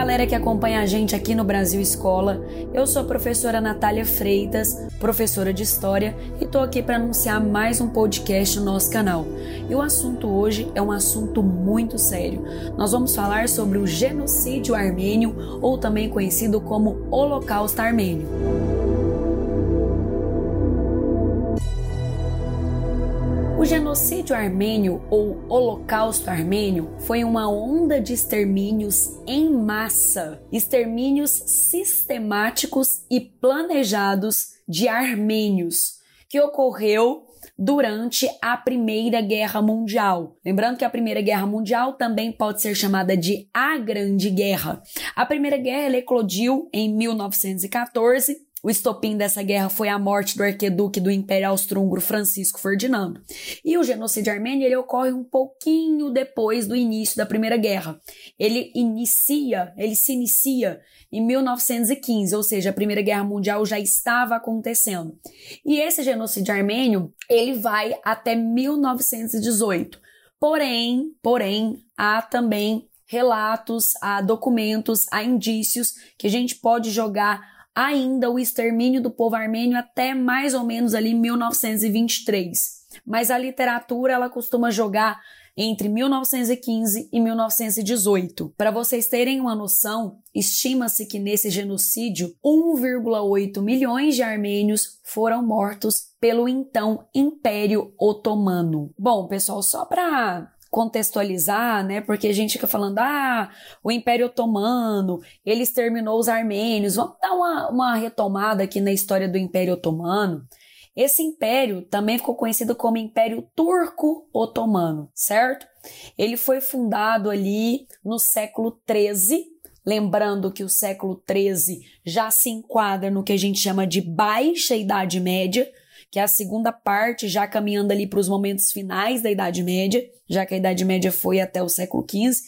galera que acompanha a gente aqui no Brasil Escola. Eu sou a professora Natália Freitas, professora de História, e tô aqui para anunciar mais um podcast no nosso canal. E o assunto hoje é um assunto muito sério. Nós vamos falar sobre o genocídio armênio, ou também conhecido como Holocausto Armênio. O genocídio armênio ou Holocausto armênio foi uma onda de extermínios em massa, extermínios sistemáticos e planejados de armênios, que ocorreu durante a Primeira Guerra Mundial. Lembrando que a Primeira Guerra Mundial também pode ser chamada de a Grande Guerra. A Primeira Guerra eclodiu em 1914 o estopim dessa guerra foi a morte do arqueduque do Império Austro-Húngaro Francisco Ferdinando. E o genocídio armênio ele ocorre um pouquinho depois do início da Primeira Guerra. Ele inicia, ele se inicia em 1915, ou seja, a Primeira Guerra Mundial já estava acontecendo. E esse genocídio armênio, ele vai até 1918. Porém, porém, há também relatos, há documentos, há indícios que a gente pode jogar ainda o extermínio do povo armênio até mais ou menos ali 1923. Mas a literatura ela costuma jogar entre 1915 e 1918. Para vocês terem uma noção, estima-se que nesse genocídio 1,8 milhões de armênios foram mortos pelo então Império Otomano. Bom, pessoal, só para contextualizar, né? Porque a gente fica falando, ah, o Império Otomano, ele exterminou os armênios. Vamos dar uma, uma retomada aqui na história do Império Otomano. Esse império também ficou conhecido como Império Turco-Otomano, certo? Ele foi fundado ali no século 13, lembrando que o século 13 já se enquadra no que a gente chama de Baixa Idade Média, que é a segunda parte, já caminhando ali para os momentos finais da Idade Média, já que a Idade Média foi até o século XV,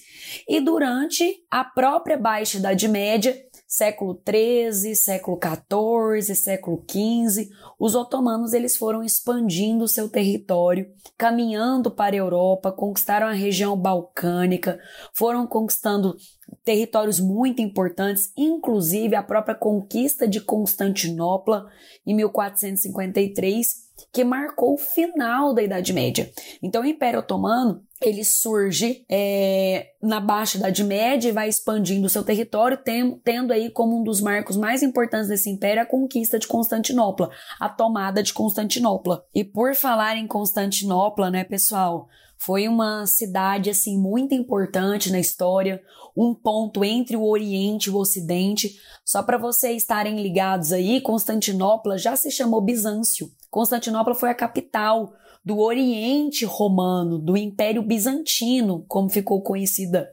e durante a própria Baixa Idade Média, século XIII, século XIV, século XV, os otomanos eles foram expandindo seu território, caminhando para a Europa, conquistaram a região balcânica, foram conquistando territórios muito importantes, inclusive a própria conquista de Constantinopla em 1453, que marcou o final da Idade Média. Então, o Império Otomano ele surge é, na Baixa Idade Média e vai expandindo seu território, tem, tendo aí como um dos marcos mais importantes desse império a conquista de Constantinopla, a tomada de Constantinopla. E por falar em Constantinopla, né, pessoal, foi uma cidade assim muito importante na história, um ponto entre o Oriente e o Ocidente. Só para vocês estarem ligados aí, Constantinopla já se chamou Bizâncio. Constantinopla foi a capital do Oriente Romano, do Império Bizantino, como ficou conhecida.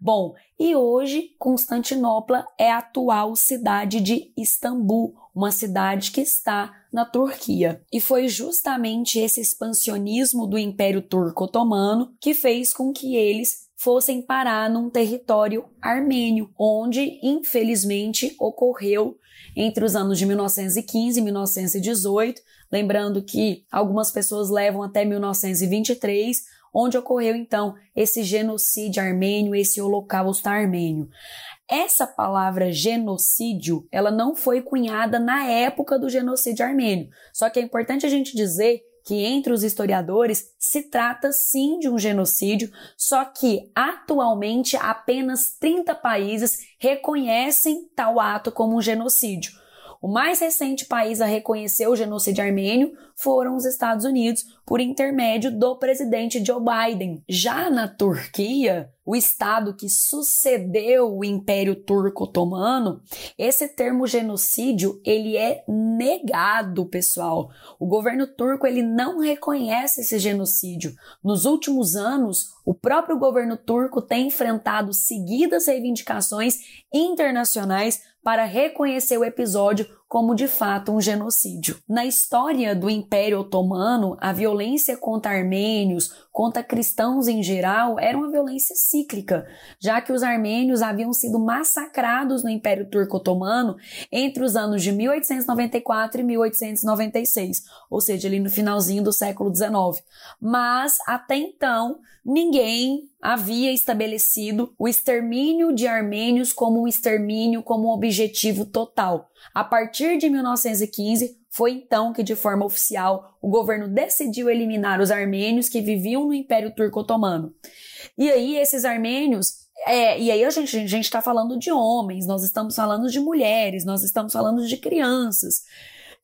Bom, e hoje Constantinopla é a atual cidade de Istambul, uma cidade que está na Turquia. E foi justamente esse expansionismo do Império Turco-Otomano que fez com que eles fossem parar num território armênio, onde infelizmente ocorreu entre os anos de 1915 e 1918, lembrando que algumas pessoas levam até 1923, onde ocorreu então esse genocídio armênio, esse holocausto armênio. Essa palavra genocídio, ela não foi cunhada na época do genocídio armênio. Só que é importante a gente dizer que entre os historiadores se trata sim de um genocídio, só que atualmente apenas 30 países reconhecem tal ato como um genocídio. O mais recente país a reconhecer o genocídio armênio foram os Estados Unidos, por intermédio do presidente Joe Biden. Já na Turquia, o estado que sucedeu o Império Turco Otomano, esse termo genocídio, ele é negado, pessoal. O governo turco ele não reconhece esse genocídio. Nos últimos anos, o próprio governo turco tem enfrentado seguidas reivindicações internacionais para reconhecer o episódio como de fato um genocídio. Na história do Império Otomano, a violência contra armênios, contra cristãos em geral, era uma violência cíclica, já que os armênios haviam sido massacrados no Império Turco Otomano entre os anos de 1894 e 1896, ou seja, ali no finalzinho do século XIX. Mas até então, ninguém havia estabelecido o extermínio de armênios como um extermínio como um objetivo total. A partir de 1915, foi então que, de forma oficial, o governo decidiu eliminar os armênios que viviam no Império Turco Otomano. E aí, esses armênios é, e aí a gente está falando de homens, nós estamos falando de mulheres, nós estamos falando de crianças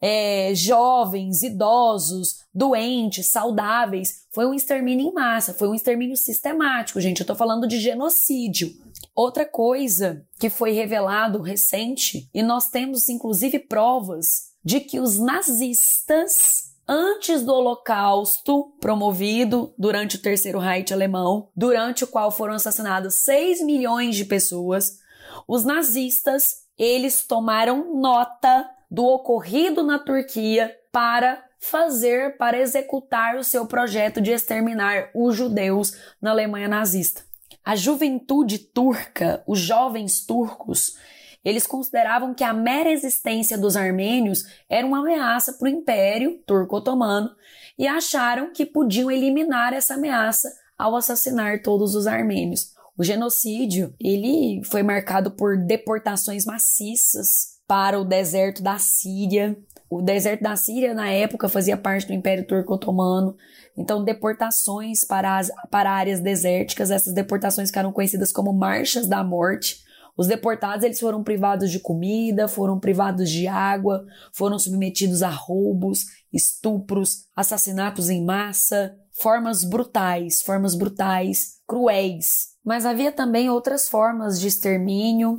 é, jovens, idosos, doentes, saudáveis. Foi um extermínio em massa, foi um extermínio sistemático, gente. Eu tô falando de genocídio. Outra coisa que foi revelado recente, e nós temos inclusive provas de que os nazistas antes do Holocausto promovido durante o Terceiro Reich alemão, durante o qual foram assassinadas 6 milhões de pessoas, os nazistas, eles tomaram nota do ocorrido na Turquia para fazer, para executar o seu projeto de exterminar os judeus na Alemanha nazista. A juventude turca, os jovens turcos, eles consideravam que a mera existência dos armênios era uma ameaça para o Império Turco-Otomano e acharam que podiam eliminar essa ameaça ao assassinar todos os armênios. O genocídio, ele foi marcado por deportações maciças para o deserto da Síria. O deserto da Síria, na época, fazia parte do Império Turco Otomano. Então, deportações para, as, para áreas desérticas, essas deportações ficaram conhecidas como Marchas da Morte. Os deportados eles foram privados de comida, foram privados de água, foram submetidos a roubos, estupros, assassinatos em massa, formas brutais, formas brutais, cruéis. Mas havia também outras formas de extermínio,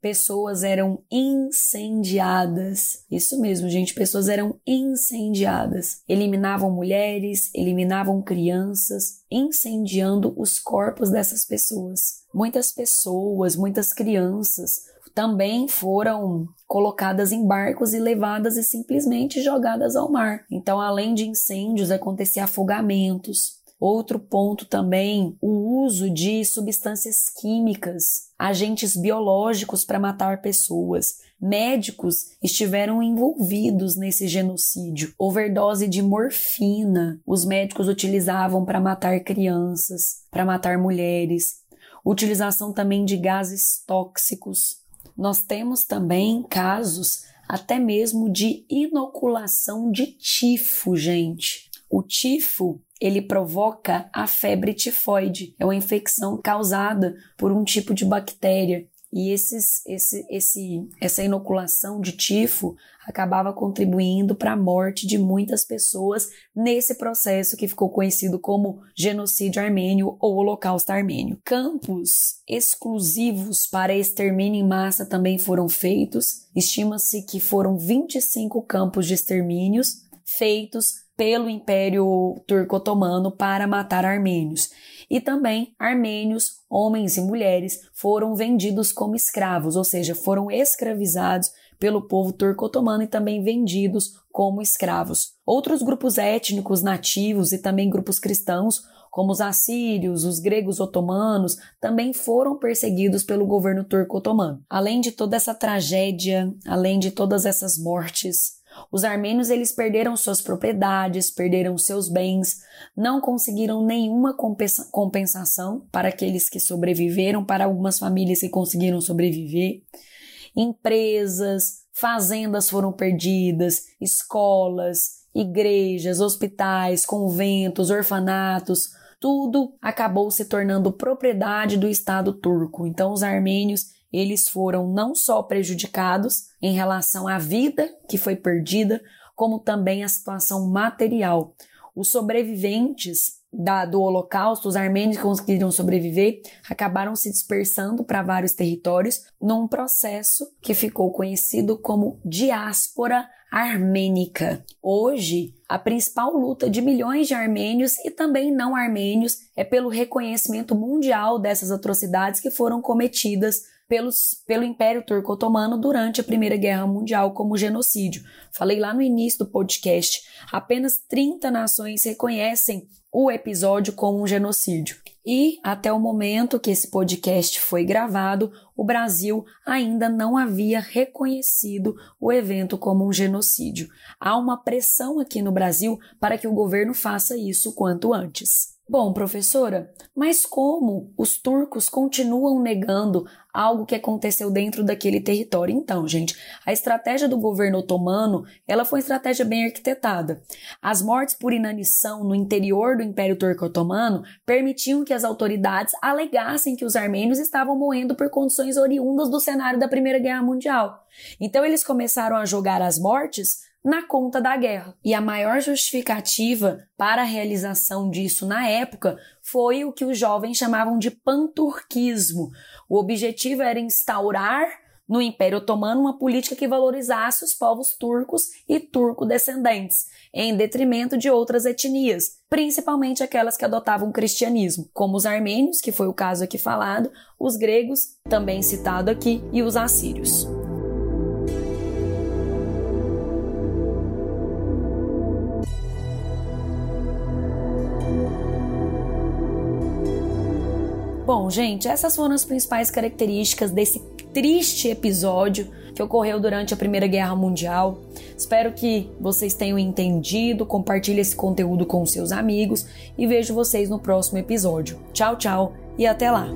pessoas eram incendiadas. Isso mesmo, gente, pessoas eram incendiadas. Eliminavam mulheres, eliminavam crianças, incendiando os corpos dessas pessoas. Muitas pessoas, muitas crianças também foram colocadas em barcos e levadas e simplesmente jogadas ao mar. Então, além de incêndios, acontecia afogamentos, Outro ponto também, o uso de substâncias químicas, agentes biológicos para matar pessoas. Médicos estiveram envolvidos nesse genocídio. Overdose de morfina, os médicos utilizavam para matar crianças, para matar mulheres. Utilização também de gases tóxicos. Nós temos também casos até mesmo de inoculação de tifo, gente. O tifo ele provoca a febre tifoide. É uma infecção causada por um tipo de bactéria. E esses, esse, esse, essa inoculação de tifo acabava contribuindo para a morte de muitas pessoas nesse processo que ficou conhecido como genocídio armênio ou holocausto armênio. Campos exclusivos para extermínio em massa também foram feitos. Estima-se que foram 25 campos de extermínios feitos pelo Império Turco-Otomano para matar armênios. E também armênios, homens e mulheres, foram vendidos como escravos, ou seja, foram escravizados pelo povo turco-otomano e também vendidos como escravos. Outros grupos étnicos nativos e também grupos cristãos, como os assírios, os gregos otomanos, também foram perseguidos pelo governo turco-otomano. Além de toda essa tragédia, além de todas essas mortes, os armênios eles perderam suas propriedades, perderam seus bens, não conseguiram nenhuma compensa compensação para aqueles que sobreviveram, para algumas famílias que conseguiram sobreviver. Empresas, fazendas foram perdidas, escolas, igrejas, hospitais, conventos, orfanatos, tudo acabou se tornando propriedade do Estado turco. Então os armênios eles foram não só prejudicados em relação à vida que foi perdida, como também a situação material. Os sobreviventes da, do Holocausto, os armênios que conseguiram sobreviver, acabaram se dispersando para vários territórios num processo que ficou conhecido como diáspora armênica. Hoje, a principal luta de milhões de armênios e também não armênios é pelo reconhecimento mundial dessas atrocidades que foram cometidas pelos, pelo Império Turco-Otomano durante a Primeira Guerra Mundial como genocídio. Falei lá no início do podcast, apenas 30 nações reconhecem o episódio como um genocídio. E até o momento que esse podcast foi gravado, o Brasil ainda não havia reconhecido o evento como um genocídio. Há uma pressão aqui no Brasil para que o governo faça isso quanto antes. Bom, professora, mas como os turcos continuam negando algo que aconteceu dentro daquele território? Então, gente, a estratégia do governo otomano, ela foi uma estratégia bem arquitetada. As mortes por inanição no interior do Império Turco-Otomano permitiam que as autoridades alegassem que os armênios estavam morrendo por condições oriundas do cenário da Primeira Guerra Mundial. Então, eles começaram a jogar as mortes na conta da guerra. E a maior justificativa para a realização disso na época foi o que os jovens chamavam de panturquismo. O objetivo era instaurar no Império Otomano uma política que valorizasse os povos turcos e turco-descendentes, em detrimento de outras etnias, principalmente aquelas que adotavam o cristianismo, como os armênios, que foi o caso aqui falado, os gregos, também citado aqui, e os assírios. Bom, gente, essas foram as principais características desse triste episódio que ocorreu durante a Primeira Guerra Mundial. Espero que vocês tenham entendido, compartilhe esse conteúdo com seus amigos e vejo vocês no próximo episódio. Tchau, tchau e até lá!